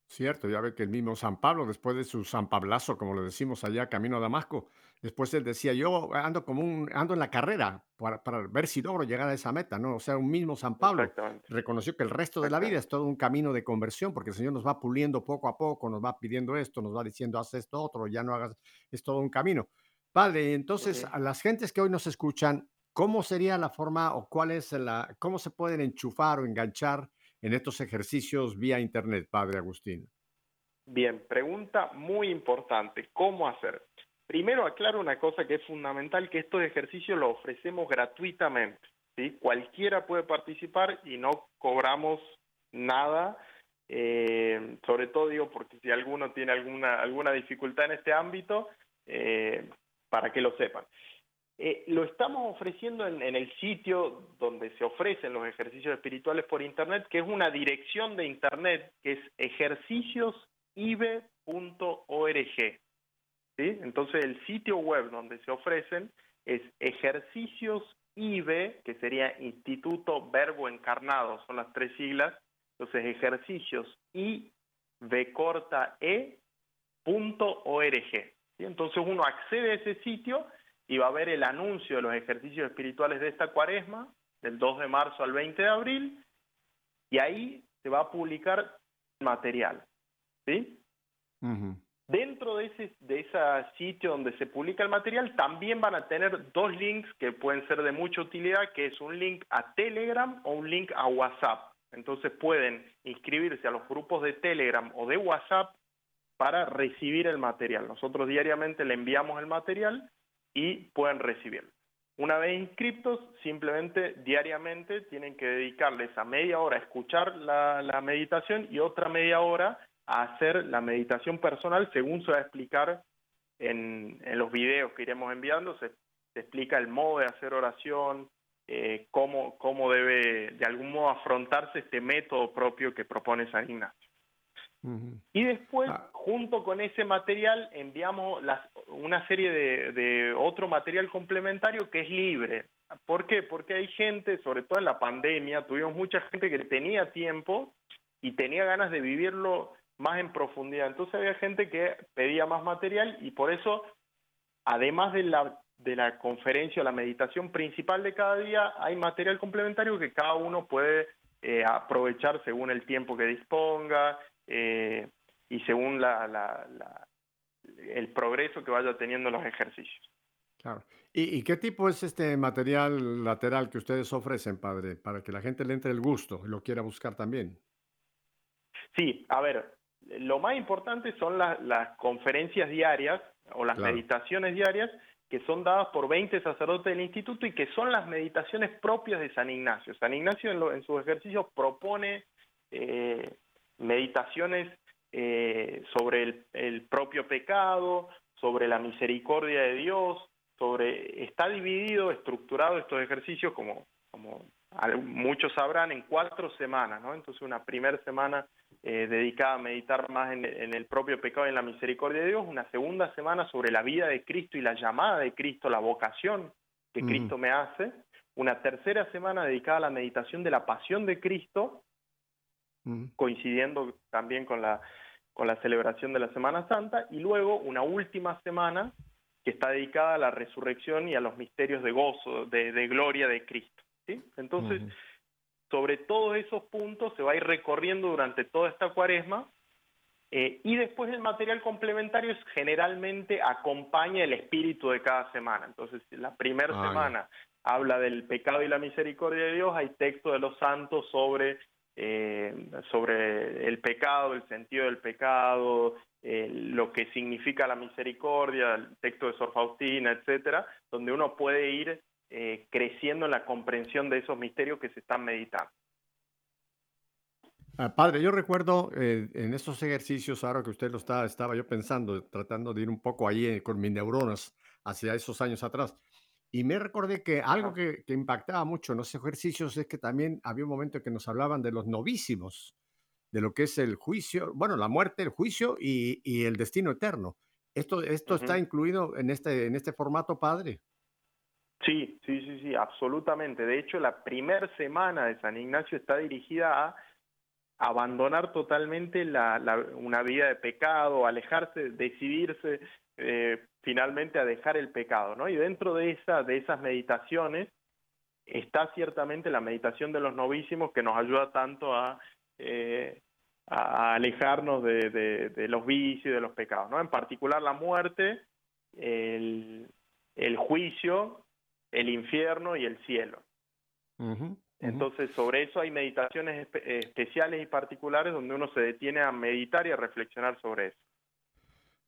Cierto, ya ve que el mismo San Pablo, después de su San Pablazo, como lo decimos allá, camino a Damasco, después él decía, yo ando como un, ando en la carrera para, para ver si logro llegar a esa meta, ¿no? O sea, un mismo San Pablo reconoció que el resto de la vida es todo un camino de conversión, porque el Señor nos va puliendo poco a poco, nos va pidiendo esto, nos va diciendo, haz esto otro, ya no hagas, es todo un camino. Padre, entonces, a las gentes que hoy nos escuchan, ¿cómo sería la forma o cuál es la, cómo se pueden enchufar o enganchar en estos ejercicios vía Internet, Padre Agustín? Bien, pregunta muy importante, ¿cómo hacer? Primero aclaro una cosa que es fundamental, que estos ejercicios los ofrecemos gratuitamente, ¿sí? Cualquiera puede participar y no cobramos nada, eh, sobre todo digo porque si alguno tiene alguna, alguna dificultad en este ámbito, eh, para que lo sepan. Eh, lo estamos ofreciendo en, el sitio donde se ofrecen los ejercicios espirituales por Internet, que es una dirección de Internet que es ejerciciosive.org. Entonces el sitio web donde se ofrecen es ejercicios IBE, que sería Instituto Verbo Encarnado, son las tres siglas. Entonces ejercicios I E punto org. Entonces uno accede a ese sitio y va a ver el anuncio de los ejercicios espirituales de esta cuaresma, del 2 de marzo al 20 de abril, y ahí se va a publicar material. ¿sí? Dentro de ese, de ese sitio donde se publica el material también van a tener dos links que pueden ser de mucha utilidad, que es un link a Telegram o un link a WhatsApp. Entonces pueden inscribirse a los grupos de Telegram o de WhatsApp para recibir el material. Nosotros diariamente le enviamos el material y pueden recibirlo. Una vez inscriptos, simplemente diariamente tienen que dedicarles a media hora a escuchar la, la meditación y otra media hora a hacer la meditación personal según se va a explicar en, en los videos que iremos enviando, se, se, explica el modo de hacer oración, eh, cómo, cómo debe de algún modo afrontarse este método propio que propone San Ignacio. Uh -huh. Y después, ah. junto con ese material, enviamos las, una serie de, de otro material complementario que es libre. ¿Por qué? Porque hay gente, sobre todo en la pandemia, tuvimos mucha gente que tenía tiempo y tenía ganas de vivirlo más en profundidad. Entonces había gente que pedía más material y por eso, además de la, de la conferencia o la meditación principal de cada día, hay material complementario que cada uno puede eh, aprovechar según el tiempo que disponga eh, y según la, la, la, el progreso que vaya teniendo los ejercicios. Claro. ¿Y, ¿Y, qué tipo es este material lateral que ustedes ofrecen, padre, para que la gente le entre el gusto y lo quiera buscar también? Sí, a ver, lo más importante son las, las conferencias diarias o las claro. meditaciones diarias que son dadas por 20 sacerdotes del instituto y que son las meditaciones propias de San Ignacio. San Ignacio en, lo, en sus ejercicios propone eh, meditaciones eh, sobre el, el, propio pecado, sobre la misericordia de Dios, sobre está dividido, estructurado estos ejercicios como, como muchos sabrán en cuatro semanas, ¿no? Entonces una primera semana eh, dedicada a meditar más en, en, el propio pecado y en la misericordia de Dios, una segunda semana sobre la vida de Cristo y la llamada de Cristo, la vocación que mm. Cristo me hace, una tercera semana dedicada a la meditación de la pasión de Cristo, mm. coincidiendo también con la, con la celebración de la Semana Santa, y luego una última semana que está dedicada a la resurrección y a los misterios de gozo, de, de gloria de Cristo. ¿sí? Entonces, sobre todos esos puntos se va a ir recorriendo durante toda esta cuaresma eh, y después el material complementario es, generalmente acompaña el espíritu de cada semana. Entonces, la primera ah, semana habla del pecado y la misericordia de Dios, hay texto de los santos sobre, eh, sobre el pecado, el sentido del pecado, eh, lo que significa la misericordia, el texto de Sor Faustina, etcétera, donde uno puede ir eh, creciendo en la comprensión de esos misterios que se están meditando. Ah, padre, yo recuerdo eh, en estos ejercicios, ahora que usted lo está, estaba yo pensando, tratando de ir un poco ahí eh, con mis neuronas hacia esos años atrás, y me recordé que algo que, que, impactaba mucho en los ejercicios es que también había un momento que nos hablaban de los novísimos, de lo que es el juicio, bueno, la muerte, el juicio y, y el destino eterno. ¿Esto, esto uh -huh. está incluido en este, en este formato, padre? Sí, sí, sí, sí, absolutamente. De hecho, la primera semana de San Ignacio está dirigida a abandonar totalmente la, la, una vida de pecado, alejarse, decidirse eh, finalmente a dejar el pecado, ¿no? Y dentro de esa, de esas meditaciones está ciertamente la meditación de los novísimos que nos ayuda tanto a, eh, a alejarnos de, los vicios y de los pecados, ¿no? En particular la muerte, el juicio el infierno y el cielo. Uh -huh, uh -huh. Entonces, sobre eso hay meditaciones espe especiales y particulares donde uno se detiene a meditar y a reflexionar sobre eso.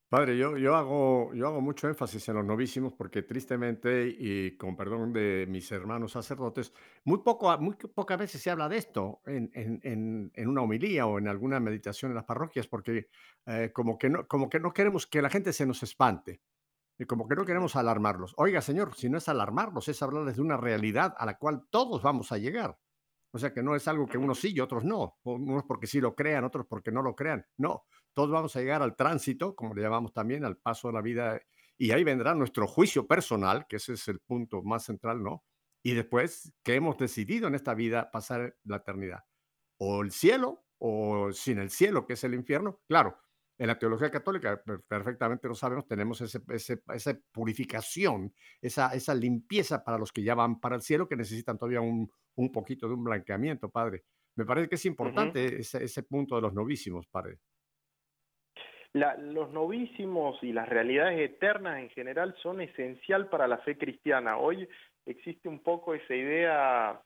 Padre, yo, yo, hago, yo hago mucho énfasis en los novísimos porque tristemente, y con perdón de mis hermanos sacerdotes, muy, poco, muy pocas veces se habla de esto en, en, en una homilía o en alguna meditación en las parroquias porque eh, como, que no, como que no queremos que la gente se nos espante. Y como que no queremos alarmarlos. Oiga, señor, si no es alarmarlos, es hablarles de una realidad a la cual todos vamos a llegar. O sea que no es algo que unos sí y otros no. Unos porque sí lo crean, otros porque no lo crean. No, todos vamos a llegar al tránsito, como le llamamos también, al paso de la vida. Y ahí vendrá nuestro juicio personal, que ese es el punto más central, ¿no? Y después que hemos decidido en esta vida pasar la eternidad. O el cielo o sin el cielo, que es el infierno. Claro, en la teología católica, perfectamente lo sabemos, tenemos ese, esa purificación, esa, esa limpieza para los que ya van para el cielo, que necesitan todavía un, un poquito de un blanqueamiento, padre. Me parece que es importante ese, ese, punto de los novísimos, padre. La, los novísimos y las realidades eternas en general son esencial para la fe cristiana. Hoy existe un poco esa idea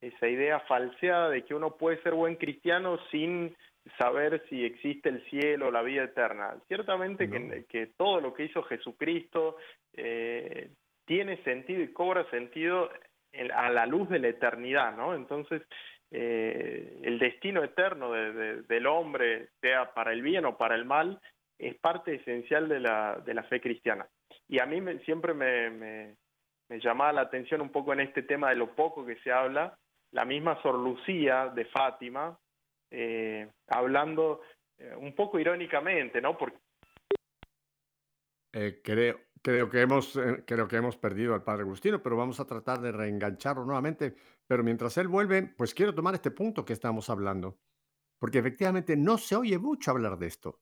esa idea falseada de que uno puede ser buen cristiano sin saber si existe el cielo o la vida eterna. Ciertamente que, todo lo que hizo Jesucristo eh, tiene sentido y cobra sentido a la luz de la eternidad, ¿no? Entonces, eh, el destino eterno del hombre, sea para el bien o para el mal, es parte esencial de la, de la fe cristiana. Y a mí siempre me, me, me llamaba la atención un poco en este tema de lo poco que se habla, la misma Sor Lucía de Fátima, eh, hablando eh, un poco irónicamente, ¿no? Porque... Eh, creo, creo, que hemos, creo que hemos perdido al padre Agustino, pero vamos a tratar de reengancharlo nuevamente. Pero mientras él vuelve, pues quiero tomar este punto que estamos hablando, porque efectivamente no se oye mucho hablar de esto.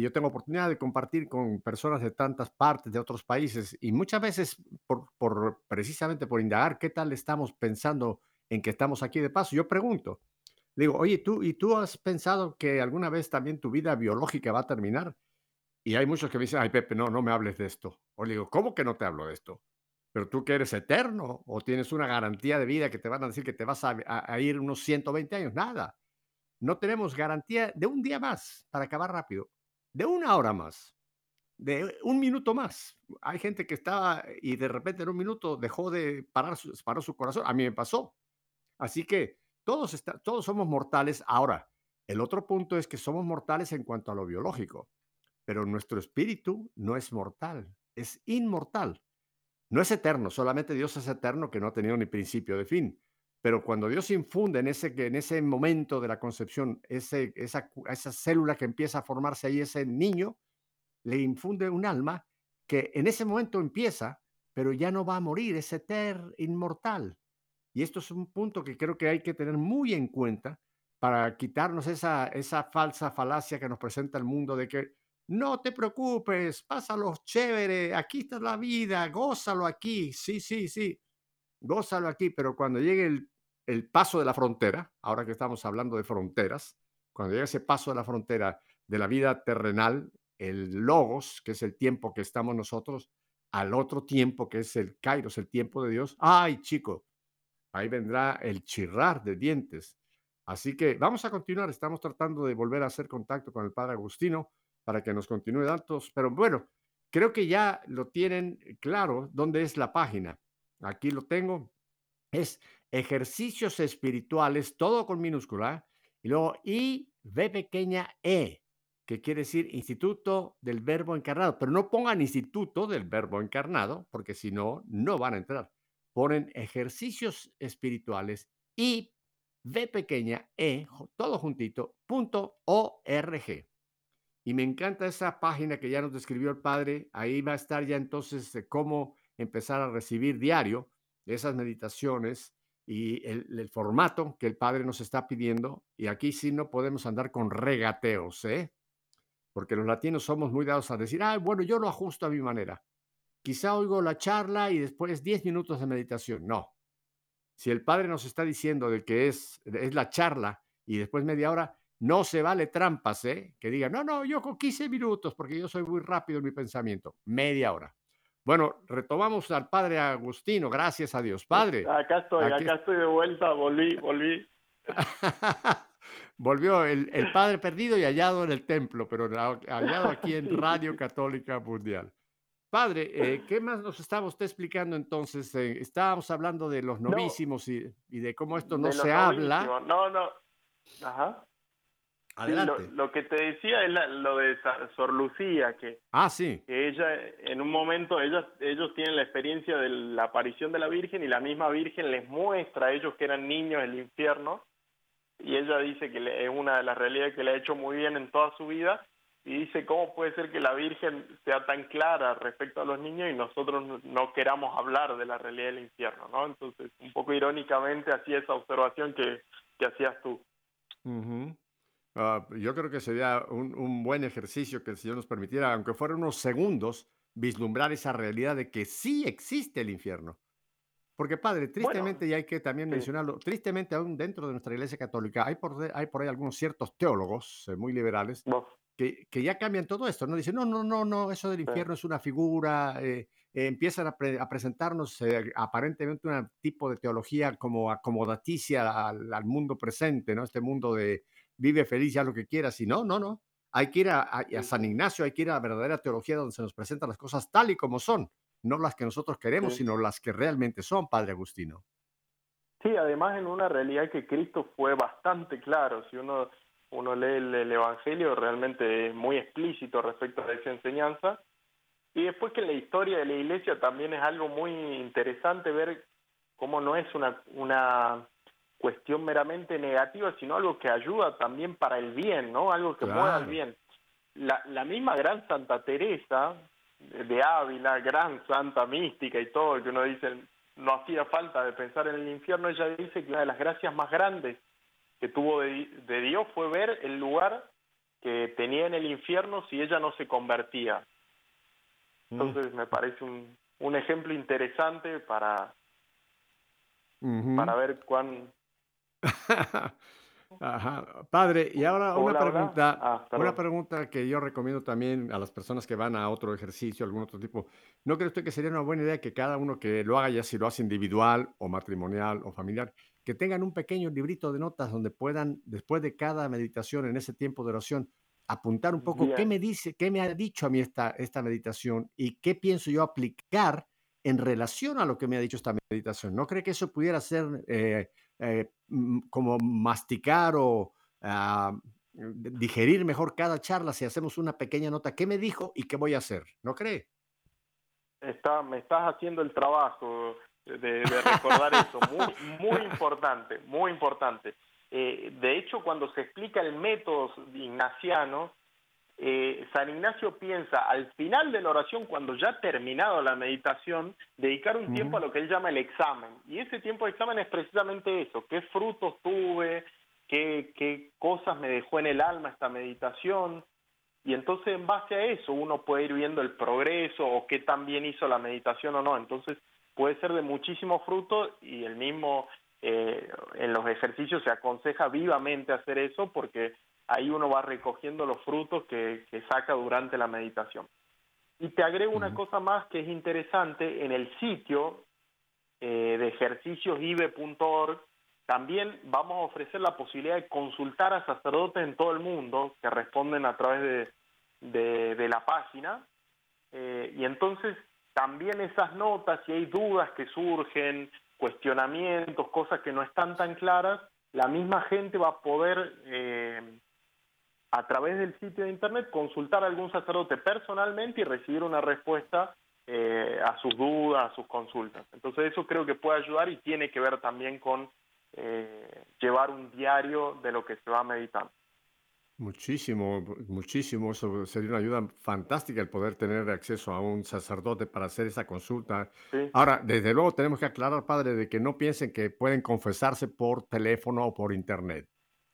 yo tengo oportunidad de compartir con personas de tantas partes, de otros países, y muchas veces, por, por, precisamente por indagar qué tal estamos pensando en que estamos aquí de paso. Yo pregunto, digo, oye, ¿tú, ¿y tú has pensado que alguna vez también tu vida biológica va a terminar? Y hay muchos que me dicen, ay, Pepe, no, no me hables de esto. O le digo, ¿cómo que no te hablo de esto? Pero tú que eres eterno o tienes una garantía de vida que te van a decir que te vas a, ir unos 120 años. Nada. No tenemos garantía de un día más para acabar rápido, de una hora más, de un minuto más. Hay gente que estaba y de repente en un minuto dejó de parar su, paró su corazón. A mí me pasó. Así que todos, somos mortales. Ahora, el otro punto es que somos mortales en cuanto a lo biológico, pero nuestro espíritu no es mortal, es inmortal. No es eterno, solamente Dios es eterno que no ha tenido ni principio de fin. Pero cuando Dios infunde en ese, en ese momento de la concepción, esa, esa célula que empieza a formarse ahí, ese niño, le infunde un alma que en ese momento empieza, pero ya no va a morir, es eterno, inmortal. Y esto es un punto que creo que hay que tener muy en cuenta para quitarnos esa, esa falsa falacia que nos presenta el mundo de que no te preocupes, pásalo chévere, aquí está la vida, gózalo aquí, sí, sí, sí, gózalo aquí, pero cuando llegue el, el paso de la frontera, ahora que estamos hablando de fronteras, cuando llegue ese paso de la frontera de la vida terrenal, el logos, que es el tiempo que estamos nosotros, al otro tiempo que es el kairos, el tiempo de Dios, ay chico, ahí vendrá el chirrar de dientes. Así que vamos a continuar, estamos tratando de volver a hacer contacto con el padre Agustino para que nos continúe datos, pero bueno, creo que ya lo tienen claro dónde es la página. Aquí lo tengo. Es ejercicios espirituales, todo con minúscula, y luego I, V pequeña E, que quiere decir Instituto del Verbo Encarnado, pero no pongan Instituto del Verbo Encarnado, porque si no, no van a entrar ponen ejercicios espirituales y V pequeña E, todo juntito, punto org. Y me encanta esa página que ya nos describió el padre. Ahí va a estar ya entonces de cómo empezar a recibir diario esas meditaciones y el, formato que el padre nos está pidiendo. Y aquí sí no podemos andar con regateos, ¿eh? Porque los latinos somos muy dados a decir, ah, bueno, yo lo ajusto a mi manera. Quizá oigo la charla y después 10 minutos de meditación. No. Si el Padre nos está diciendo de que es, es la charla y después media hora, no se vale trampas, ¿eh? Que digan, no, no, yo con 15 minutos porque yo soy muy rápido en mi pensamiento. Media hora. Bueno, retomamos al Padre Agustino, gracias a Dios. Padre. Acá estoy, acá estoy de vuelta, volví, volví. Volvió el, el, Padre perdido y hallado en el templo, pero hallado aquí en Radio Católica Mundial. Padre, eh, ¿qué más nos estaba usted explicando entonces? Eh, estábamos hablando de los novísimos y, de cómo esto no se habla. No, no. Ajá. Adelante. Lo, lo que te decía es la- lo de Sor Lucía, que, Ah, sí. que ella, en un momento, ellos tienen la experiencia de la aparición de la Virgen y la misma Virgen les muestra a ellos que eran niños el infierno y ella dice que es una de las realidades que le ha hecho muy bien en toda su vida y dice cómo puede ser que la Virgen sea tan clara respecto a los niños y nosotros no, queramos hablar de la realidad del infierno, ¿no? Entonces, un poco irónicamente hacía esa observación que, que hacías tú. Ujú. Ah, yo creo que sería un, un buen ejercicio que el Señor nos permitiera, aunque fuera unos segundos, vislumbrar esa realidad de que sí existe el infierno. Porque, Padre, tristemente, y hay que también sí. mencionarlo, tristemente aún dentro de nuestra Iglesia Católica hay por, hay por ahí algunos ciertos teólogos eh, muy liberales Vos, que, que ya cambian todo esto, ¿no? Dicen, no, no, no, no, eso del infierno es una figura, eh, eh, empiezan a, pre- a presentarnos eh, aparentemente un tipo de teología como acomodaticia al, al mundo presente, ¿no? Este mundo de vive feliz, ya lo que quieras, y no, no, no. Hay que ir a, a- a San Ignacio, hay que ir a la verdadera teología donde se nos presentan las cosas tal y como son, no las que nosotros queremos, Sí. sino las que realmente son, Padre Agustino. Sí, además en una realidad que Cristo fue bastante claro. Si uno, uno lee el, el Evangelio, realmente es muy explícito respecto a esa enseñanza. Y después que la historia de la Iglesia también es algo muy interesante ver cómo no es una, una cuestión meramente negativa, sino algo que ayuda también para el bien, ¿no? Algo que mueva el Claro. bien. La, la misma gran Santa Teresa de Ávila, gran santa mística y todo, que uno dice, no hacía falta de pensar en el infierno, ella dice que una de las gracias más grandes que tuvo de, de Dios fue ver el lugar que tenía en el infierno si ella no se convertía. Entonces me parece un, un ejemplo interesante para, para ver cuán... Ajá. Padre, y ahora una Hola, pregunta, Ah, una pregunta que yo recomiendo también a las personas que van a otro ejercicio, algún otro tipo. ¿No cree usted que sería una buena idea que cada uno que lo haga, ya si lo hace individual o matrimonial o familiar, que tengan un pequeño librito de notas donde puedan, después de cada meditación, en ese tiempo de oración, apuntar un poco qué me dice, qué me ha dicho a mí esta, esta meditación y qué pienso yo aplicar en relación a lo que me ha dicho esta meditación? ¿No cree que eso pudiera ser eh, eh, como masticar o ah, digerir mejor cada charla si hacemos una pequeña nota? ¿Qué me dijo y qué voy a hacer? ¿No cree? Está, me estás haciendo el trabajo de, de recordar eso, muy, muy importante, muy importante. Eh, de hecho, cuando se explica el método ignaciano, eh, San Ignacio piensa al final de la oración, cuando ya ha terminado la meditación, dedicar un tiempo a lo que él llama el examen. Y ese tiempo de examen es precisamente eso, qué frutos tuve, qué, qué cosas me dejó en el alma esta meditación. Y entonces en base a eso uno puede ir viendo el progreso o qué tan bien hizo la meditación o no. Entonces puede ser de muchísimo fruto y el mismo eh, en los ejercicios se aconseja vivamente hacer eso porque ahí uno va recogiendo los frutos que, que saca durante la meditación. Y te agrego una cosa más que es interesante, en el sitio eh, de ejerciciosive.org también vamos a ofrecer la posibilidad de consultar a sacerdotes en todo el mundo que responden a través de, de, de la página. Eh, y entonces también esas notas, si hay dudas que surgen, cuestionamientos, cosas que no están tan claras, la misma gente va a poder, eh, a través del sitio de internet, consultar a algún sacerdote personalmente y recibir una respuesta eh, a sus dudas, a sus consultas. Entonces eso creo que puede ayudar y tiene que ver también con eh, llevar un diario de lo que se va meditando. Muchísimo, muchísimo. Eso sería una ayuda fantástica el poder tener acceso a un sacerdote para hacer esa consulta. ¿sí? Ahora, desde luego tenemos que aclarar, padre, de que no piensen que pueden confesarse por teléfono o por internet.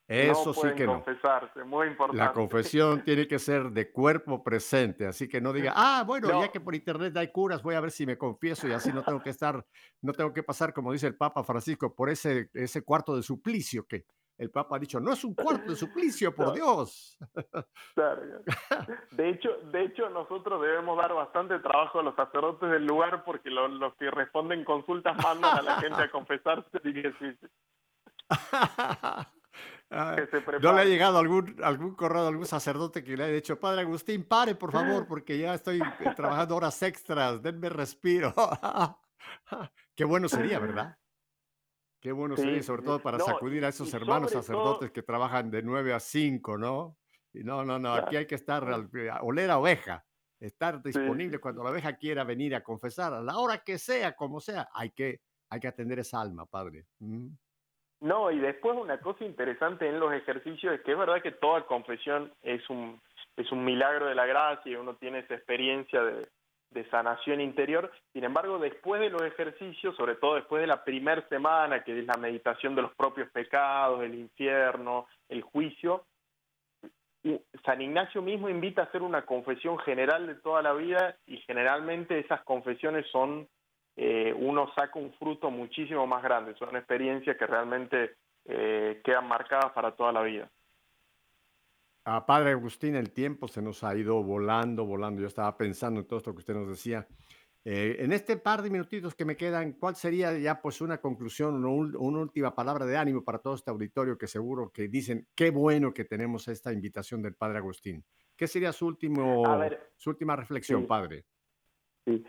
Eso no sí que no. confesarse, muy importante. La confesión tiene que ser de cuerpo presente, así que no diga, ah, bueno, No. ya que por internet hay curas, voy a ver si me confieso y así no tengo que estar, no tengo que pasar, como dice el Papa Francisco, por ese, ese cuarto de suplicio que el Papa ha dicho, no es un cuarto de suplicio, por. Dios. Claro. De hecho, de hecho, nosotros debemos dar bastante trabajo a los sacerdotes del lugar porque lo- los que responden consultas mandan a la gente a confesarse y que sí, sí, Ah, que se ¿No le ha llegado algún, algún correo de algún sacerdote que le haya dicho, Padre Agustín, pare por favor, porque ya estoy eh, trabajando horas extras, denme respiro? Qué bueno sería, ¿verdad? Qué bueno sería, sobre todo para sacudir a esos hermanos sacerdotes que trabajan de 9 a 5, ¿no? Y no, no, no, aquí hay que estar, al, oler a oveja, estar disponible cuando la oveja quiera venir a confesar, a la hora que sea, como sea, hay que, hay que atender esa alma, Padre. Mm. No, y después una cosa interesante en los ejercicios es que es verdad que toda confesión es un, es un milagro de la gracia y uno tiene esa experiencia de, de sanación interior. Sin embargo, después de los ejercicios, sobre todo después de la primera semana, que es la meditación de los propios pecados, el infierno, el juicio, San Ignacio mismo invita a hacer una confesión general de toda la vida y generalmente esas confesiones son, eh, uno saca un fruto muchísimo más grande, son experiencias que realmente eh, quedan marcadas para toda la vida. A Padre Agustín, el tiempo se nos ha ido volando, volando. Yo estaba pensando en todo esto que usted nos decía. Eh, en este par de minutitos que me quedan, ¿cuál sería ya pues una conclusión, una, una, última palabra de ánimo para todo este auditorio que seguro que dicen qué bueno que tenemos esta invitación del Padre Agustín? ¿Qué sería su, último, su última reflexión, Padre? Sí.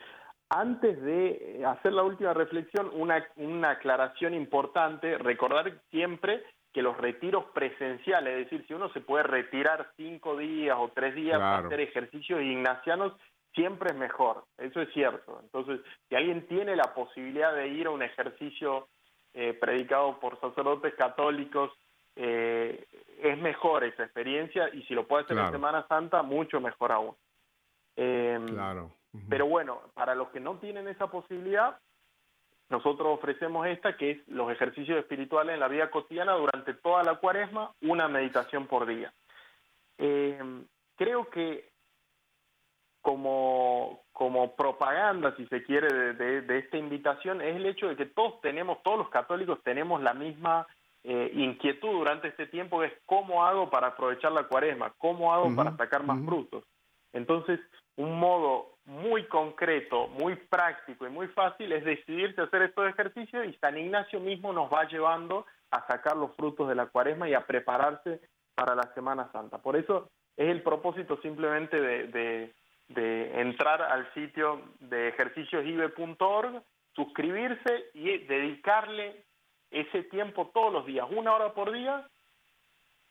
Antes de hacer la última reflexión, una, una aclaración importante, recordar siempre que los retiros presenciales, es decir, si uno se puede retirar cinco días o tres días para hacer ejercicios ignacianos, siempre es mejor, eso es cierto. Entonces, si alguien tiene la posibilidad de ir a un ejercicio eh, predicado por sacerdotes católicos, eh, es mejor esa experiencia y si lo puede hacer en Semana Santa, mucho mejor aún. Em, claro. Pero bueno, para los que no tienen esa posibilidad, nosotros ofrecemos esta, que es los ejercicios espirituales en la vida cotidiana durante toda la cuaresma, una meditación por día. Eh, creo que como, como propaganda, si se quiere, de, esta invitación es el hecho de que todos tenemos, todos los católicos tenemos la misma eh, inquietud durante este tiempo, que es cómo hago para aprovechar la cuaresma, cómo hago para sacar más frutos. Entonces, un modo muy concreto, muy práctico y muy fácil es decidirse a hacer estos ejercicios y San Ignacio mismo nos va llevando a sacar los frutos de la cuaresma y a prepararse para la Semana Santa. Por eso es el propósito simplemente de, de, entrar al sitio de ejerciciosive.org, suscribirse y dedicarle ese tiempo todos los días, una hora por día,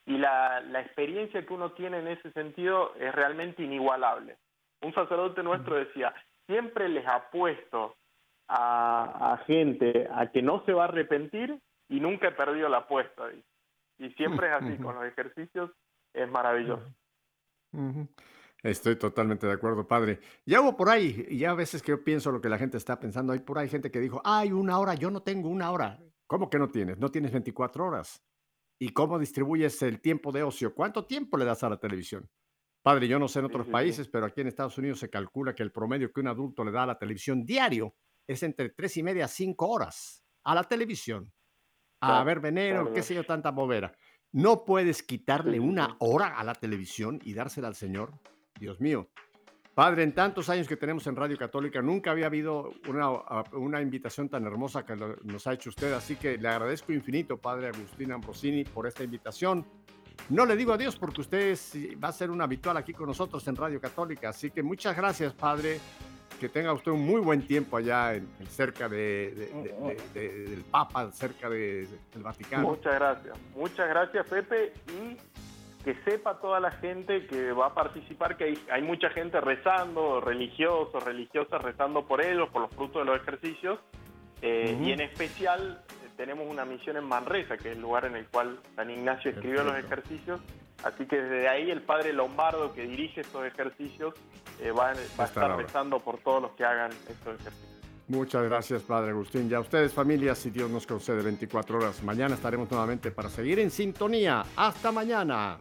y la, la experiencia que uno tiene en ese sentido es realmente inigualable un sacerdote nuestro decía, siempre les apuesto a, a gente a que no se va a arrepentir y nunca he perdido la apuesta. Y, siempre es así, con los ejercicios es maravilloso. Estoy totalmente de acuerdo, padre. Ya hubo por ahí, y ya a veces que yo pienso lo que la gente está pensando, hay por ahí gente que dijo, hay una hora, yo no tengo una hora. ¿Cómo que no tienes? No tienes 24 horas. ¿Y cómo distribuyes el tiempo de ocio? ¿Cuánto tiempo le das a la televisión? Padre, yo no sé en otros países, pero aquí en Estados Unidos se calcula que el promedio que un adulto le da a la televisión diario es entre tres y media a cinco horas a la televisión. A ver veneno, qué sé yo, tanta bobera. No puedes quitarle una hora a la televisión y dársela al Señor. Dios mío. Padre, en tantos años que tenemos en Radio Católica, nunca había habido una, una invitación tan hermosa que nos ha hecho usted. Así que le agradezco infinito, Padre Agustín Ambrosini, por esta invitación. No le digo adiós porque usted va a ser un habitual aquí con nosotros en Radio Católica. Así que muchas gracias, padre. Que tenga usted un muy buen tiempo allá en, cerca de, del Papa, cerca del Vaticano. Muchas gracias. Muchas gracias, Pepe. Y que sepa toda la gente que va a participar que hay, hay mucha gente rezando, religiosos, religiosas rezando por ellos, por los frutos de los ejercicios. Eh, y en especial tenemos una misión en Manresa, que es el lugar en el cual San Ignacio escribió los ejercicios. Así que desde ahí el padre Lombardo, que dirige estos ejercicios, eh, va, a estar rezando por todos los que hagan estos ejercicios. Muchas gracias, Padre Agustín. Ya ustedes, familia, si Dios nos concede 24 horas, mañana estaremos nuevamente para seguir en sintonía. Hasta mañana.